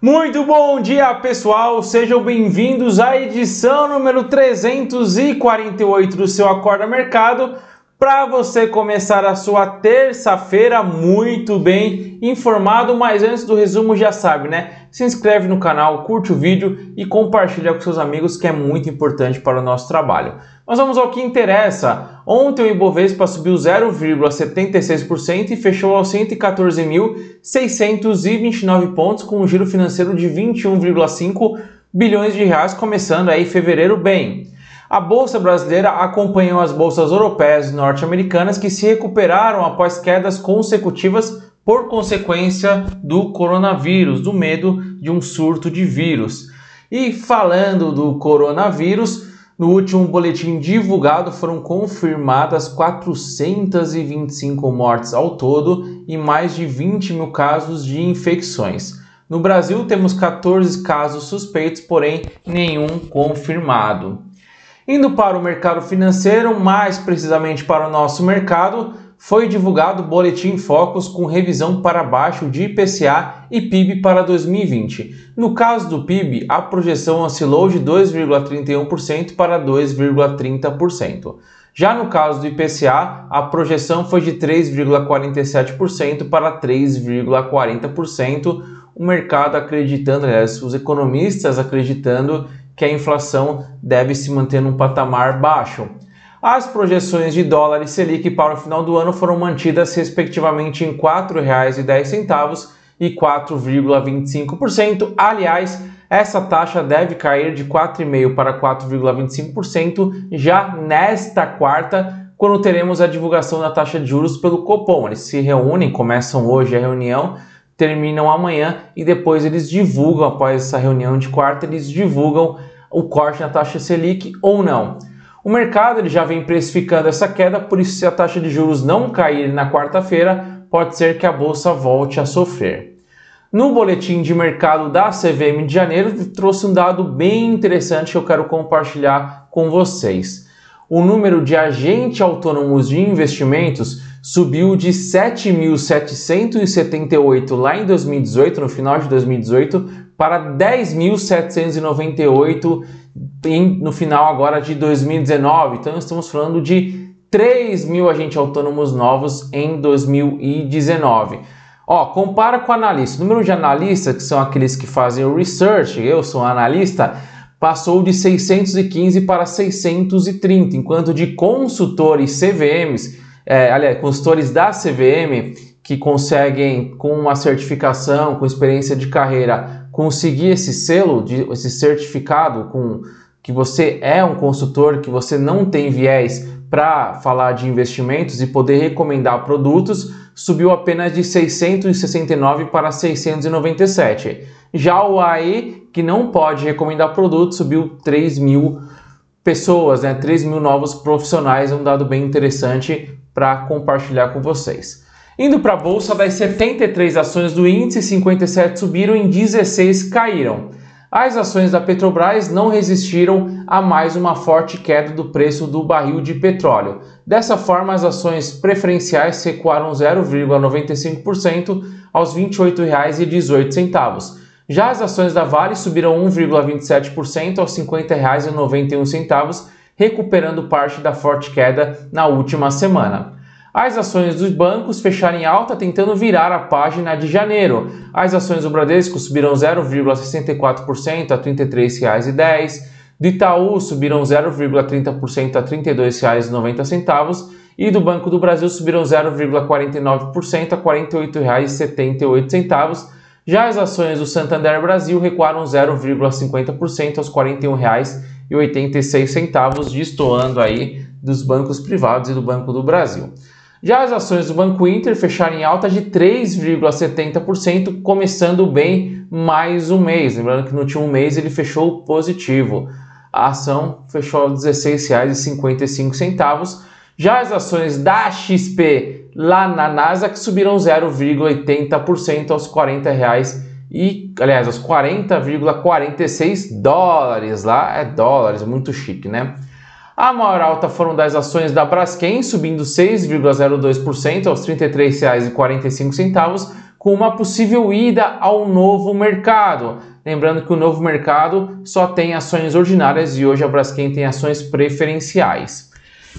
Muito bom dia, pessoal! Sejam bem-vindos à edição número 348 do seu Acorda Mercado para você começar a sua terça-feira muito bem informado, mas antes do resumo já sabe, né? Se inscreve no canal, curte o vídeo e compartilha com seus amigos que é muito importante para o nosso trabalho. Mas vamos ao que interessa. Ontem o Ibovespa subiu 0,76% e fechou aos 114.629 pontos com um giro financeiro de 21,5 bilhões de reais, começando aí fevereiro bem. A bolsa brasileira acompanhou as bolsas europeias e norte-americanas que se recuperaram após quedas consecutivas por consequência do coronavírus, do medo de um surto de vírus. E falando do coronavírus, no último boletim divulgado foram confirmadas 425 mortes ao todo e mais de 20 mil casos de infecções. No Brasil, temos 14 casos suspeitos, porém nenhum confirmado. Indo para o mercado financeiro, mais precisamente para o nosso mercado, foi divulgado o Boletim Focus com revisão para baixo de IPCA e PIB para 2020. No caso do PIB, a projeção oscilou de 2,31% para 2,30%. Já no caso do IPCA, a projeção foi de 3,47% para 3,40%, o mercado acreditando, aliás, os economistas acreditando que a inflação deve se manter num patamar baixo. As projeções de dólar e Selic para o final do ano foram mantidas respectivamente em R$ 4,10 e 4,25%. Aliás, essa taxa deve cair de 4,5% para 4,25% já nesta quarta, quando teremos a divulgação da taxa de juros pelo Copom. Eles se reúnem, começam hoje a reunião, terminam amanhã e depois eles divulgam, após essa reunião de quarta, eles divulgam o corte na taxa Selic ou não. O mercado ele já vem precificando essa queda, por isso, se a taxa de juros não cair na quarta-feira, pode ser que a bolsa volte a sofrer. No boletim de mercado da CVM de janeiro, trouxe um dado bem interessante que eu quero compartilhar com vocês. O número de agentes autônomos de investimentos subiu de 7.778 lá em 2018, no final de 2018, para 10.798 no final agora de 2019. Então estamos falando de 3 mil agentes autônomos novos em 2019. Ó, compara com analista. O número de analistas, que são aqueles que fazem o research, eu sou analista, passou de 615 para 630, enquanto de consultores CVMs, é, aliás, consultores da CVM, que conseguem, com uma certificação, com experiência de carreira, conseguir esse selo, de, esse certificado com que você é um consultor, que você não tem viés para falar de investimentos e poder recomendar produtos, subiu apenas de 669 para 697. Já o AI, que não pode recomendar produtos, subiu 3 mil pessoas, né? 3 mil novos profissionais, é um dado bem interessante para compartilhar com vocês. Indo para a bolsa, das 73 ações do índice, 57 subiram e 16 caíram. As ações da Petrobras não resistiram a mais uma forte queda do preço do barril de petróleo. Dessa forma, as ações preferenciais recuaram 0,95% aos R$ 28,18. Já as ações da Vale subiram 1,27% aos R$ 50,91, recuperando parte da forte queda na última semana. As ações dos bancos fecharam em alta, tentando virar a página de janeiro. As ações do Bradesco subiram 0,64% a R$ 33,10. Do Itaú subiram 0,30% a R$ 32,90 e do Banco do Brasil subiram 0,49% a R$ 48,78. Já as ações do Santander Brasil recuaram 0,50% aos R$ 41,86, destoando aí dos bancos privados e do Banco do Brasil. Já as ações do Banco Inter fecharam em alta de 3,70%, começando bem mais um mês. Lembrando que no último mês ele fechou positivo. A ação fechou a R$ 16,55. Já as ações da XP lá na Nasdaq subiram 0,80% aos 40 reais e, aliás, aos 40,46 dólares lá, é dólares, muito chique, né? A maior alta foram das ações da Braskem, subindo 6,02% aos R$ 33,45, com uma possível ida ao novo mercado. Lembrando que o novo mercado só tem ações ordinárias e hoje a Braskem tem ações preferenciais.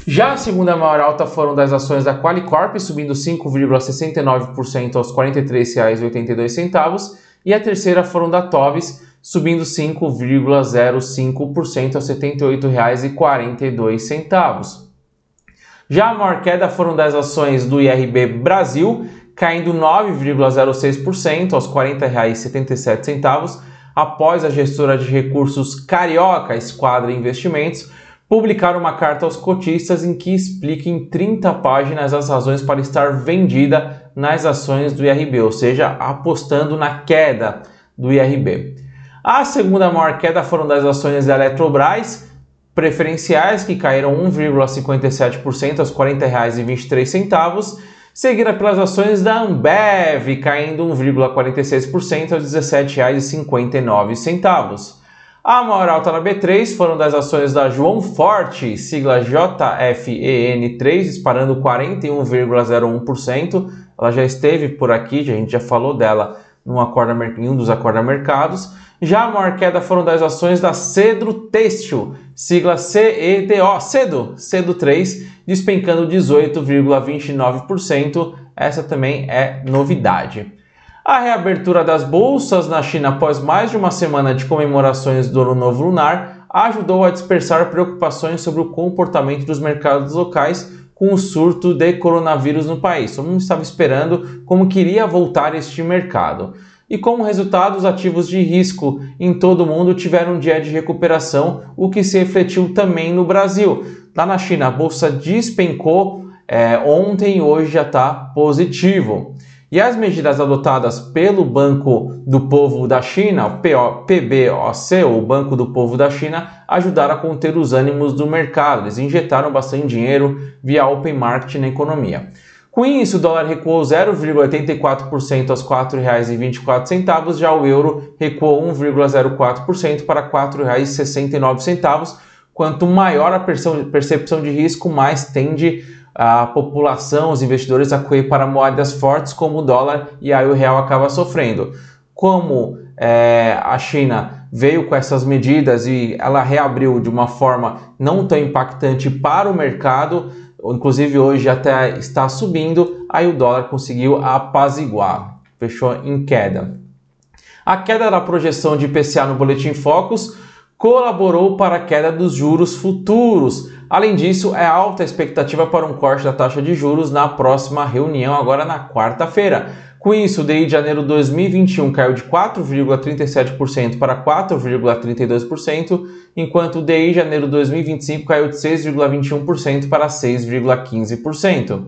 Já a segunda maior alta foram das ações da Qualicorp, subindo 5,69% aos R$ 43,82, e a terceira foram da Tovis, subindo 5,05% aos R$ 78,42. Já a maior queda foram das ações do IRB Brasil, caindo 9,06% aos R$ 40,77, após a gestora de recursos Carioca Esquadra Investimentos publicar uma carta aos cotistas em que explica em 30 páginas as razões para estar vendida nas ações do IRB, ou seja, apostando na queda do IRB. A segunda maior queda foram das ações da Eletrobras preferenciais, que caíram 1,57% aos R$ 40,23, seguida pelas ações da Ambev, caindo 1,46% aos R$ 17,59. A maior alta na B3 foram das ações da João Forte, sigla JFEN3, disparando 41,01%. Ela já esteve por aqui, a gente já falou dela num em um dos acorda mercados. Já a maior queda foram das ações da Cedro Têxtil, sigla CEDO, Cedo, Cedo 3, despencando 18,29%. Essa também é novidade. A reabertura das bolsas na China após mais de uma semana de comemorações do Ano Novo Lunar ajudou a dispersar preocupações sobre o comportamento dos mercados locais com o surto de coronavírus no país. Todo mundo estava esperando como queria voltar este mercado. E como resultado, os ativos de risco em todo o mundo tiveram um dia de recuperação, o que se refletiu também no Brasil. Lá na China, a bolsa despencou é, ontem e hoje já está positivo. E as medidas adotadas pelo Banco do Povo da China, o PBOC, o Banco do Povo da China, ajudaram a conter os ânimos do mercado. Eles injetaram bastante dinheiro via open market na economia. Com isso, o dólar recuou 0,84% aos R$ 4,24, já o euro recuou 1,04% para R$ 4,69. Quanto maior a percepção de risco, mais tende a população, os investidores a correr para moedas fortes como o dólar e aí o real acaba sofrendo. Como é, a China veio com essas medidas e ela reabriu de uma forma não tão impactante para o mercado, inclusive hoje até está subindo, aí o dólar conseguiu apaziguar, fechou em queda. A queda da projeção de IPCA no Boletim Focus colaborou para a queda dos juros futuros. Além disso, é alta a expectativa para um corte da taxa de juros na próxima reunião, agora na quarta-feira. Com isso, o DI de janeiro de 2021 caiu de 4,37% para 4,32%, enquanto o DI de janeiro de 2025 caiu de 6,21% para 6,15%.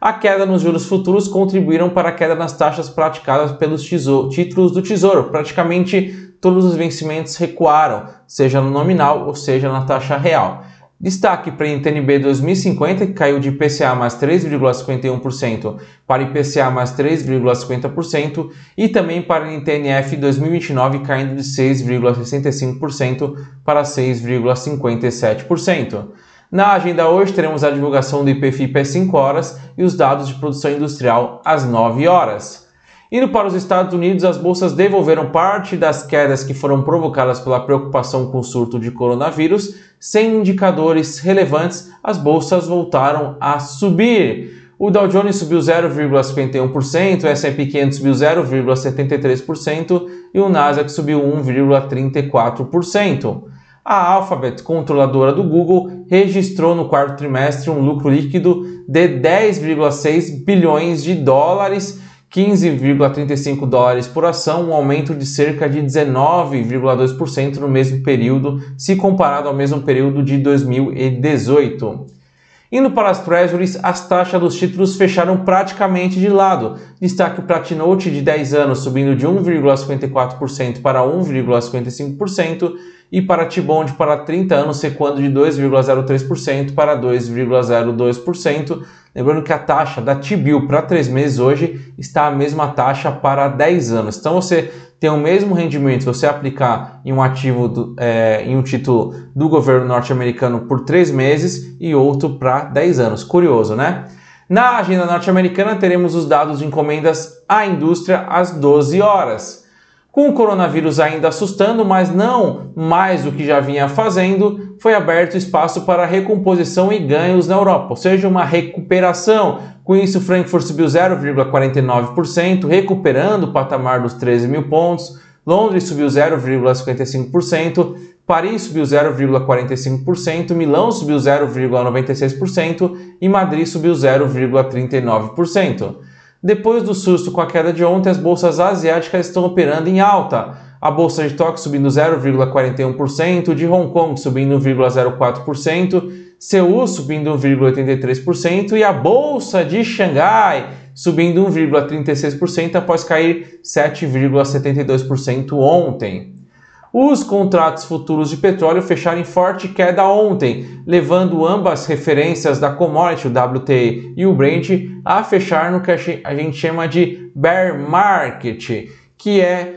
A queda nos juros futuros contribuíram para a queda nas taxas praticadas pelos títulos do Tesouro. Praticamente todos os vencimentos recuaram, seja no nominal ou seja na taxa real. Destaque para NTNB 2050, que caiu de IPCA mais 3,51% para IPCA mais 3,50%, e também para NTNF 2029, caindo de 6,65% para 6,57%. Na agenda hoje teremos a divulgação do IPFIP às 5 horas e os dados de produção industrial às 9 horas. Indo para os Estados Unidos, as bolsas devolveram parte das quedas que foram provocadas pela preocupação com o surto de coronavírus. Sem indicadores relevantes, as bolsas voltaram a subir. O Dow Jones subiu 0,51%, o S&P 500 subiu 0,73% e o Nasdaq subiu 1,34%. A Alphabet, controladora do Google, registrou no quarto trimestre um lucro líquido de 10,6 bilhões de dólares 15,35 dólares por ação, um aumento de cerca de 19,2% no mesmo período, se comparado ao mesmo período de 2018. Indo para as Treasuries, as taxas dos títulos fecharam praticamente de lado. Destaque o Platinote de 10 anos subindo de 1,54% para 1,55% e para T-Bond para 30 anos recuando de 2,03% para 2,02%. Lembrando que a taxa da T-Bill para 3 meses hoje está a mesma taxa para 10 anos. Então você tem o mesmo rendimento se você aplicar em um ativo, do, é, em um título do governo norte-americano por 3 meses e outro para 10 anos. Curioso, né? Na agenda norte-americana, teremos os dados de encomendas à indústria às 12 horas. Com o coronavírus ainda assustando, mas não mais do que já vinha fazendo, foi aberto espaço para recomposição e ganhos na Europa, ou seja, uma recuperação. Com isso, Frankfurt subiu 0,49%, recuperando o patamar dos 13 mil pontos. Londres subiu 0,55%, Paris subiu 0,45%, Milão subiu 0,96% e Madrid subiu 0,39%. Depois do susto com a queda de ontem, as bolsas asiáticas estão operando em alta. A bolsa de Tóquio subindo 0,41%, de Hong Kong subindo 1,04%, Seul subindo 1,83% e a bolsa de Xangai subindo 1,36% após cair 7,72% ontem. Os contratos futuros de petróleo fecharam em forte queda ontem, levando ambas referências da commodity, o WTI e o Brent, a fechar no que a gente chama de bear market, que é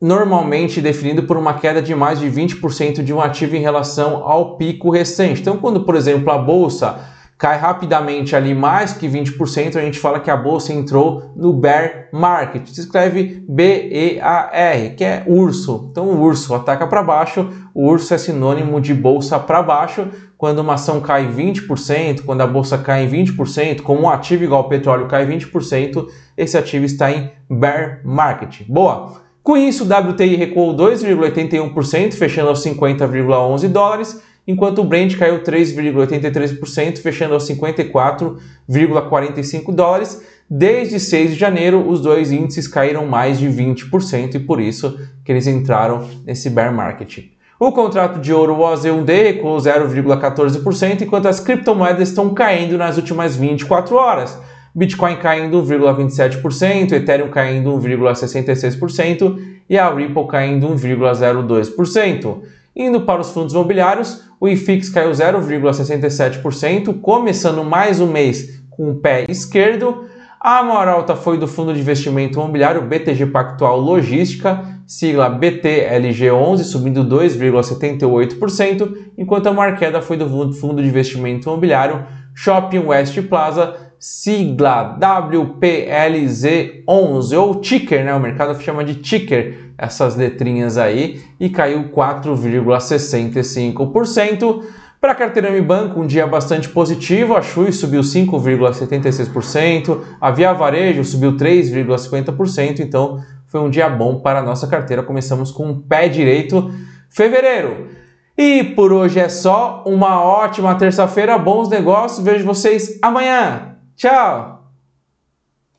normalmente definido por uma queda de mais de 20% de um ativo em relação ao pico recente. Então, quando, por exemplo, a bolsa cai rapidamente ali mais que 20%, a gente fala que a bolsa entrou no bear market. Se escreve B-E-A-R, que é urso. Então o urso ataca para baixo, o urso é sinônimo de bolsa para baixo. Quando uma ação cai 20%, quando a bolsa cai em 20%, como um ativo igual ao petróleo cai 20%, esse ativo está em bear market. Boa! Com isso, o WTI recuou 2,81%, fechando aos 50,11 dólares enquanto o Brent caiu 3,83%, fechando aos 54,45 dólares. Desde 6 de janeiro, os dois índices caíram mais de 20% e por isso que eles entraram nesse bear market. O contrato de ouro OZ1D recuou 0,14%, enquanto as criptomoedas estão caindo nas últimas 24 horas. Bitcoin caindo 1,27%, Ethereum caindo 1,66% e a Ripple caindo 1,02%. Indo para os fundos imobiliários, o IFIX caiu 0,67%, começando mais um mês com o pé esquerdo. A maior alta foi do fundo de investimento imobiliário BTG Pactual Logística, sigla BTLG11, subindo 2,78%, enquanto a maior queda foi do fundo de investimento imobiliário Shopping West Plaza, sigla WPLZ11, ou ticker, né? O mercado chama de ticker essas letrinhas aí, e caiu 4,65%. Para a carteira Mi Banco, um dia bastante positivo, a Chui subiu 5,76%, a Via Varejo subiu 3,50%, então foi um dia bom para a nossa carteira. Começamos com um pé direito fevereiro. E por hoje é só, uma ótima terça-feira, bons negócios, vejo vocês amanhã. Tchau!